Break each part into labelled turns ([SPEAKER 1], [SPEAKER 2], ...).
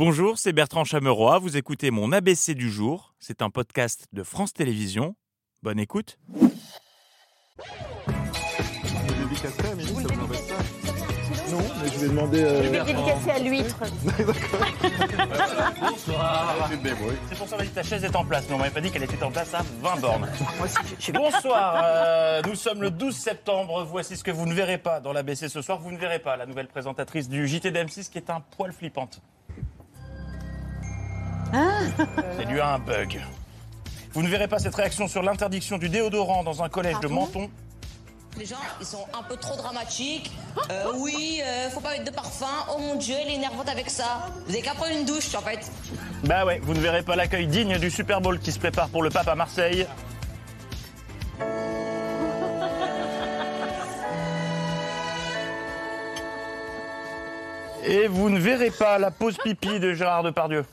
[SPEAKER 1] Bonjour, c'est Bertrand Chameroy. Vous écoutez mon ABC du jour. C'est un podcast de France Télévisions. Bonne écoute.
[SPEAKER 2] Non, mais je vais demander. euh,
[SPEAKER 3] Je vais dédicacer à l'huître.
[SPEAKER 1] C'est pour ça que ta chaise est en place, mais on m'avait pas dit qu'elle était en place à 20 bornes. Bonsoir, euh, nous sommes le 12 septembre. Voici ce que vous ne verrez pas dans l'ABC ce soir. Vous ne verrez pas la nouvelle présentatrice du JT d'M6 qui est un poil flippante. C'est dû à un bug. Vous ne verrez pas cette réaction sur l'interdiction du déodorant dans un collège de Menton.
[SPEAKER 4] Les gens, ils sont un peu trop dramatiques. Euh, oui, euh, faut pas mettre de parfum. Oh mon Dieu, elle est énervante avec ça. Vous avez qu'à prendre une douche, en fait.
[SPEAKER 1] Bah ouais, vous ne verrez pas l'accueil digne du Super Bowl qui se prépare pour le pape à Marseille. Et vous ne verrez pas la pause pipi de Gérard Depardieu.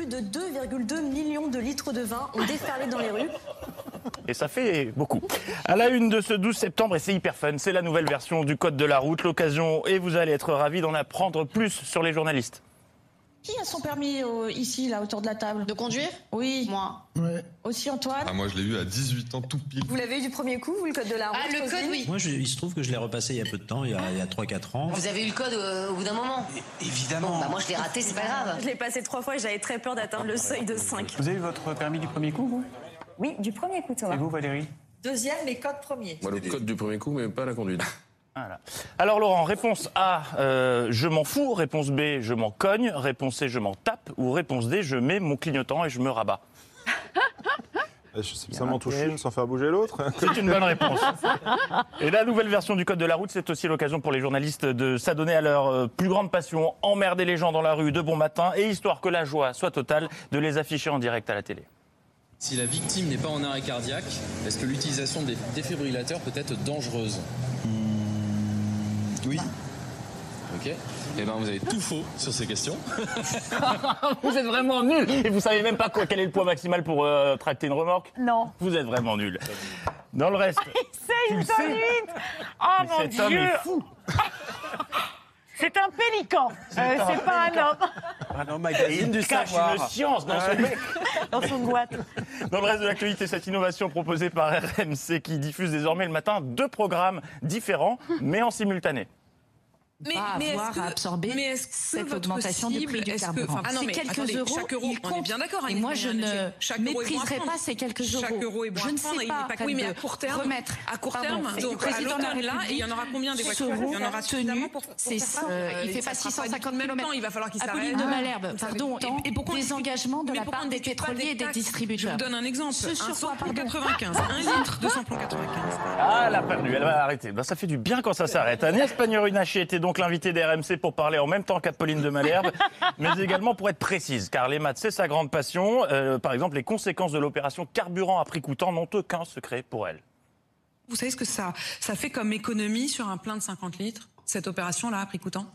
[SPEAKER 5] Plus de 2,2 millions de litres de vin ont déferlé dans les rues.
[SPEAKER 1] Et ça fait beaucoup. À la une de ce 12 septembre, et c'est hyper fun, c'est la nouvelle version du Code de la route. L'occasion, et vous allez être ravis d'en apprendre plus sur les journalistes.
[SPEAKER 5] Qui a son permis euh, ici, là, autour de la table
[SPEAKER 4] De conduire
[SPEAKER 5] Oui.
[SPEAKER 4] Moi.
[SPEAKER 5] Aussi Antoine
[SPEAKER 6] Ah, moi, je l'ai eu à 18 ans tout pile.
[SPEAKER 5] Vous l'avez eu du premier coup, vous, le code de la route
[SPEAKER 4] Ah, le code, oui.
[SPEAKER 7] Moi, je- il se trouve que je l'ai repassé il y a peu de temps, il y a, il y a 3-4 ans.
[SPEAKER 4] Vous avez eu le code euh, au bout d'un moment
[SPEAKER 7] Évidemment.
[SPEAKER 4] Bah, moi, je l'ai raté, c'est pas grave.
[SPEAKER 5] Je l'ai passé trois fois et j'avais très peur d'atteindre le seuil de 5.
[SPEAKER 8] Vous avez eu votre permis du premier coup, vous?
[SPEAKER 3] Oui, du premier coup, Thomas.
[SPEAKER 8] Et vous, Valérie?
[SPEAKER 5] Deuxième, mais code premier.
[SPEAKER 6] Moi, le code du premier coup, mais pas la conduite.
[SPEAKER 1] Voilà. Alors Laurent, réponse A, euh, je m'en fous. Réponse B, je m'en cogne. Réponse C, je m'en tape. Ou réponse D, je mets mon clignotant et je me rabats.
[SPEAKER 2] je sais ça m'en touche une sans faire bouger l'autre.
[SPEAKER 1] C'est une bonne réponse. Et la nouvelle version du Code de la route, c'est aussi l'occasion pour les journalistes de s'adonner à leur euh, plus grande passion, emmerder les gens dans la rue de bon matin, et histoire que la joie soit totale, de les afficher en direct à la télé.
[SPEAKER 9] Si la victime n'est pas en arrêt cardiaque, est-ce que l'utilisation des défibrillateurs peut être dangereuse?
[SPEAKER 7] Oui.
[SPEAKER 9] Ok. Eh ben, vous avez tout faux sur ces questions.
[SPEAKER 1] Vous êtes vraiment nuls Et vous savez même pas quoi, quel est le poids maximal pour euh, tracter une remorque?
[SPEAKER 3] Non.
[SPEAKER 1] Vous êtes vraiment nuls. Dans le reste,
[SPEAKER 3] C'est
[SPEAKER 1] Tu
[SPEAKER 3] une
[SPEAKER 1] sais.
[SPEAKER 3] Oh
[SPEAKER 1] mais
[SPEAKER 3] mon
[SPEAKER 1] cet homme
[SPEAKER 3] Dieu
[SPEAKER 1] est fou
[SPEAKER 3] C'est un pélican, Euh, c'est pas un homme
[SPEAKER 8] Un
[SPEAKER 1] Et
[SPEAKER 8] magazine
[SPEAKER 1] il
[SPEAKER 8] du
[SPEAKER 1] cache
[SPEAKER 8] savoir.
[SPEAKER 1] une science dans son bec.
[SPEAKER 3] dans son boîte.
[SPEAKER 1] Dans le reste de l'actualité, cette innovation proposée par RMC qui diffuse désormais le matin deux programmes différents, mais en simultané.
[SPEAKER 10] Mais,
[SPEAKER 5] va
[SPEAKER 10] mais
[SPEAKER 5] avoir
[SPEAKER 10] est-ce que,
[SPEAKER 5] à absorber
[SPEAKER 10] mais
[SPEAKER 5] cette augmentation du prix du
[SPEAKER 10] ah non,
[SPEAKER 5] C'est
[SPEAKER 10] mais
[SPEAKER 5] quelques
[SPEAKER 10] attendez,
[SPEAKER 5] euros,
[SPEAKER 10] Chaque euro,
[SPEAKER 5] il
[SPEAKER 10] on est bien d'accord.
[SPEAKER 5] Et moi, je ne maîtriserai pas ces quelques euros.
[SPEAKER 10] Chaque euro est bon
[SPEAKER 5] Je ne sais pas,
[SPEAKER 10] pas- Oui, mais à court terme,
[SPEAKER 5] remettre.
[SPEAKER 10] à court
[SPEAKER 5] Pardon,
[SPEAKER 10] terme,
[SPEAKER 5] le
[SPEAKER 10] à
[SPEAKER 5] président de la
[SPEAKER 10] l'automne là, et il y en aura combien des voitures Il y en aura suffisamment
[SPEAKER 5] tenus.
[SPEAKER 10] pour, pour
[SPEAKER 5] C'est
[SPEAKER 10] faire ça.
[SPEAKER 5] euh, il
[SPEAKER 10] Euh,
[SPEAKER 5] fait pas
[SPEAKER 10] sera
[SPEAKER 5] 650
[SPEAKER 10] du même
[SPEAKER 5] km.
[SPEAKER 10] il va falloir qu'il s'arrête.
[SPEAKER 5] Apolline de Malherbe,
[SPEAKER 10] Vous savez-
[SPEAKER 5] pardon,
[SPEAKER 10] et- pourquoi
[SPEAKER 5] des engagements de la part des pétroliers et des distributeurs.
[SPEAKER 10] Je vous donne un exemple.
[SPEAKER 5] Ce sur
[SPEAKER 10] un
[SPEAKER 5] quoi,
[SPEAKER 10] samplon
[SPEAKER 5] pardon
[SPEAKER 10] 95, un litre de samplon 95.
[SPEAKER 1] Ah, elle a perdu, elle va arrêter. Ben, ça fait du bien quand ça s'arrête. Agnès Pannier-Runacher était donc l'invitée d'RMC pour parler en même temps qu'Apolline de Malherbe, mais également pour être précise, car les maths, c'est sa grande passion. Euh, par exemple, les conséquences de l'opération carburant à prix coûtant n'ont aucun secret pour elle.
[SPEAKER 10] Vous savez ce que ça, ça fait comme économie sur un plein de 50 litres, cette opération-là, à prix coûtant?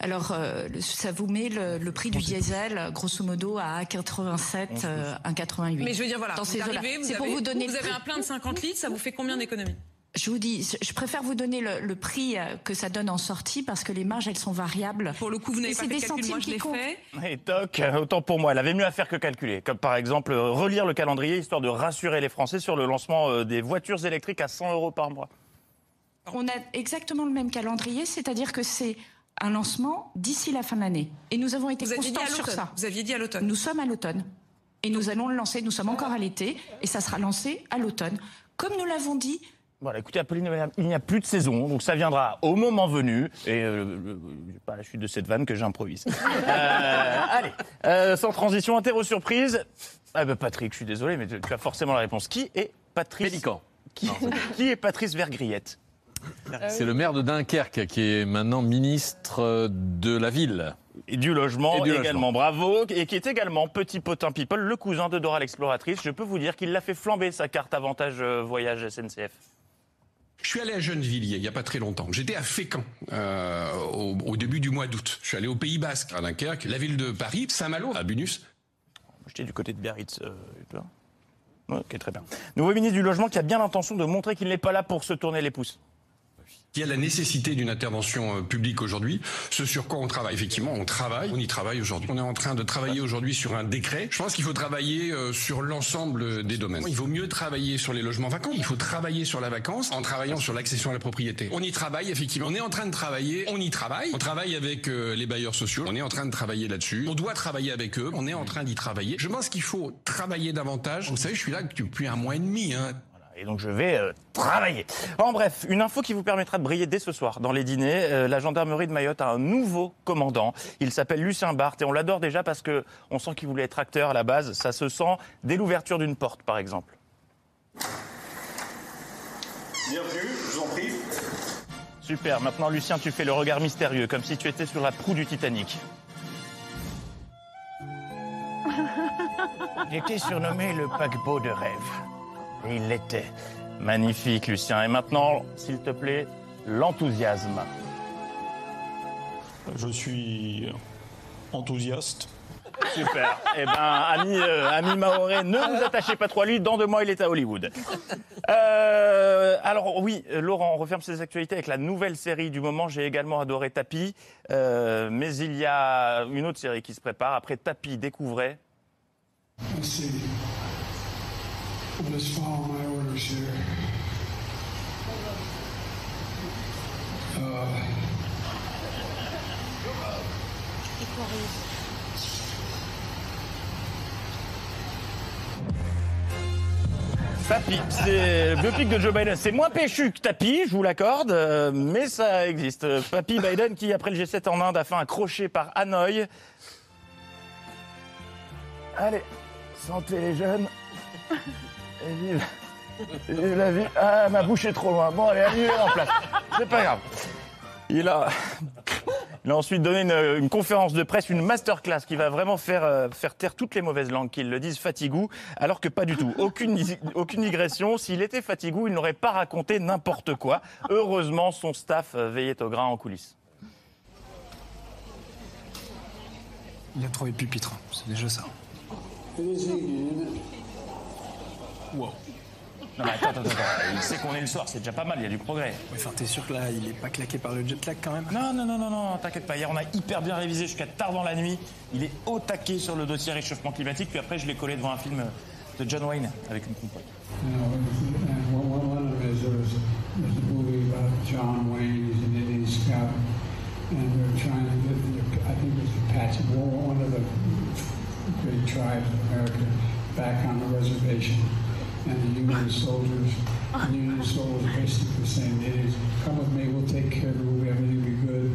[SPEAKER 5] Alors, euh, ça vous met le, le prix du diesel, grosso modo, à 1,87, euh, 1,88.
[SPEAKER 10] Mais je veux dire, voilà,
[SPEAKER 5] Dans
[SPEAKER 10] vous
[SPEAKER 5] ces eaux-là.
[SPEAKER 10] arrivez, vous,
[SPEAKER 5] C'est
[SPEAKER 10] avez,
[SPEAKER 5] pour vous donner
[SPEAKER 10] vous avez un plein de 50 litres, ça vous fait combien d'économies?
[SPEAKER 5] Je vous dis, je préfère vous donner le, le prix euh, que ça donne en sortie parce que les marges, elles sont variables.
[SPEAKER 10] Pour le coup, vous n'avez pas fait
[SPEAKER 5] des
[SPEAKER 10] calcul, moi je l'ai fait.
[SPEAKER 1] Et toc, autant pour moi, elle avait mieux à faire que calculer. Comme par exemple, euh, relire le calendrier histoire de rassurer les Français sur le lancement euh, des voitures électriques à 100 euros par mois.
[SPEAKER 5] On a exactement le même calendrier, c'est-à-dire que c'est un lancement d'ici la fin de l'année. Et nous avons été
[SPEAKER 10] Vous
[SPEAKER 5] constants sur ça.
[SPEAKER 10] Vous aviez dit à l'automne.
[SPEAKER 5] Nous sommes à l'automne. Et nous allons le lancer. Nous sommes encore à l'été. Et ça sera lancé à l'automne. Comme nous l'avons dit,
[SPEAKER 1] Voilà, écoutez, Apolline, il n'y a plus de saison, donc ça viendra au moment venu. Et euh, euh, pas la chute de cette vanne que j'improvise. Euh, allez, euh, sans transition, interro surprise. Ah ben Patrick, je suis désolé, mais tu tu as forcément la réponse. Qui est Patrice
[SPEAKER 6] Pélican.
[SPEAKER 1] Qui, qui est Patrice Vergriette
[SPEAKER 6] C'est le maire de Dunkerque qui est maintenant ministre de la ville.
[SPEAKER 1] Et du logement
[SPEAKER 6] Et du
[SPEAKER 1] également,
[SPEAKER 6] logement.
[SPEAKER 1] bravo. Et qui est également petit potin people, le cousin de Dora l'exploratrice. Je peux vous dire qu'il l'a fait flamber sa carte avantage voyage SNCF.
[SPEAKER 11] Je suis allé à Gennevilliers il n'y a pas très longtemps. J'étais à Fécamp euh, au, début du mois d'août. Je suis allé au Pays Basque, à Dunkerque, la ville de Paris, Saint-Malo, à Bunus.
[SPEAKER 1] J'étais du côté de Biarritz. euh, ok, très bien. Nouveau ministre du Logement qui a bien l'intention de montrer qu'il n'est pas là pour se tourner les pouces.
[SPEAKER 11] Il y a la nécessité d'une intervention euh, publique aujourd'hui. Ce sur quoi on travaille, effectivement, on travaille, on y travaille aujourd'hui. On est en train de travailler aujourd'hui sur un décret. Je pense qu'il faut travailler euh, sur l'ensemble des domaines. Il vaut mieux travailler sur les logements vacants. Il faut travailler sur la vacance en travaillant sur l'accession à la propriété. On y travaille, effectivement. On est en train de travailler. On y travaille. On travaille avec euh, les bailleurs sociaux. On est en train de travailler là-dessus. On doit travailler avec eux. On est en train d'y travailler. Je pense qu'il faut travailler davantage. Vous savez, je suis là depuis un mois et demi. Hein.
[SPEAKER 1] Et donc je vais euh, travailler. En bref, une info qui vous permettra de briller dès ce soir dans les dîners. Euh, la gendarmerie de Mayotte a un nouveau commandant. Il s'appelle Lucien Barthes et on l'adore déjà parce que on sent qu'il voulait être acteur à la base. Ça se sent dès l'ouverture d'une porte, par exemple.
[SPEAKER 12] Bienvenue, je vous en prie.
[SPEAKER 1] Super. Maintenant, Lucien, tu fais le regard mystérieux, comme si tu étais sur la proue du Titanic. Il était surnommé le paquebot de rêve. Et il l'était. Magnifique, Lucien. Et maintenant, s'il te plaît, l'enthousiasme.
[SPEAKER 12] Je suis enthousiaste.
[SPEAKER 1] Super. Eh ben, ami, euh, ami Maoré, ne vous attachez pas trop à lui. Dans deux mois, il est à Hollywood. Euh, alors oui, Laurent, on referme ses actualités avec la nouvelle série du moment. J'ai également adoré Tapi, euh, mais il y a une autre série qui se prépare. Après Tapi, découvrez. Tapi, c'est le biopic de Joe Biden. C'est moins péchu que Tapi, je vous l'accorde, euh, mais ça existe. Papy Biden qui, après le G7 en Inde, a fait un crochet par Hanoï. Allez, santé les jeunes. Et vive, vive la vie. Ah, ma bouche est trop loin. Bon, allez, allez, en place. C'est pas grave. Il a, il a ensuite donné une, une conférence de presse, une masterclass qui va vraiment faire, euh, faire taire toutes les mauvaises langues qui le disent fatigou, alors que pas du tout. Aucune, aucune digression. S'il était fatigou, il n'aurait pas raconté n'importe quoi. Heureusement, son staff euh, veillait au grain en coulisses.
[SPEAKER 13] il a trouvé pupitre, c'est déjà ça.
[SPEAKER 1] Wow. Non, mais attends, attends, attends. Il sait qu'on est le soir, c'est déjà pas mal, il y a du progrès.
[SPEAKER 13] Enfin, t'es sûr que là, il est pas claqué par le jet lag quand même?
[SPEAKER 1] Non, non, non, non, non, t'inquiète pas. Hier, on a hyper bien révisé jusqu'à tard dans la nuit. Il est au taquet sur le dossier réchauffement climatique. Puis après, je l'ai collé devant un film de John Wayne avec une compote.
[SPEAKER 13] You know, and one, one, one of them is there was, there's a movie about John Wayne, he's an Indian scout, and they're trying to get, the, I think it was the Apache, one one of the great tribes of America, back on the reservation. And the Union soldiers, the Union soldiers basically saying, Indians, come with me, we'll take care of you, everything will be good.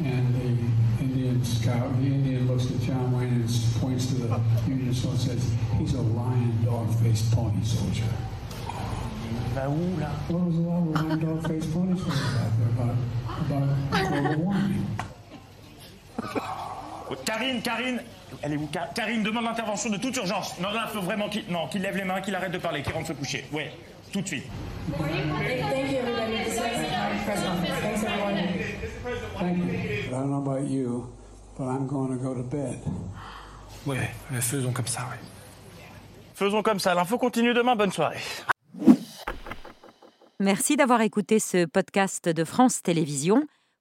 [SPEAKER 13] And the Indian scout, the Indian looks at John Wayne and points to the Union soldier and says, he's a lion dog-faced pony soldier. What was the law of lion dog-faced pony soldier out there about, about global warming?
[SPEAKER 1] Karine, Karine Elle est où Ka- Karine demande l'intervention de toute urgence. Non, là, il faut vraiment qu'il non, qu'il lève les mains, qu'il arrête de parler, qu'il rentre se coucher. Ouais, tout de suite.
[SPEAKER 14] Thank you, everybody. This is my press conference. Thanks, everyone.
[SPEAKER 13] Thank you. But I don't know about you, but I'm going to go to bed.
[SPEAKER 12] Ouais, mais faisons comme ça, ouais.
[SPEAKER 1] Faisons comme ça. L'info continue demain. Bonne soirée.
[SPEAKER 15] Merci d'avoir écouté ce podcast de France Télévisions.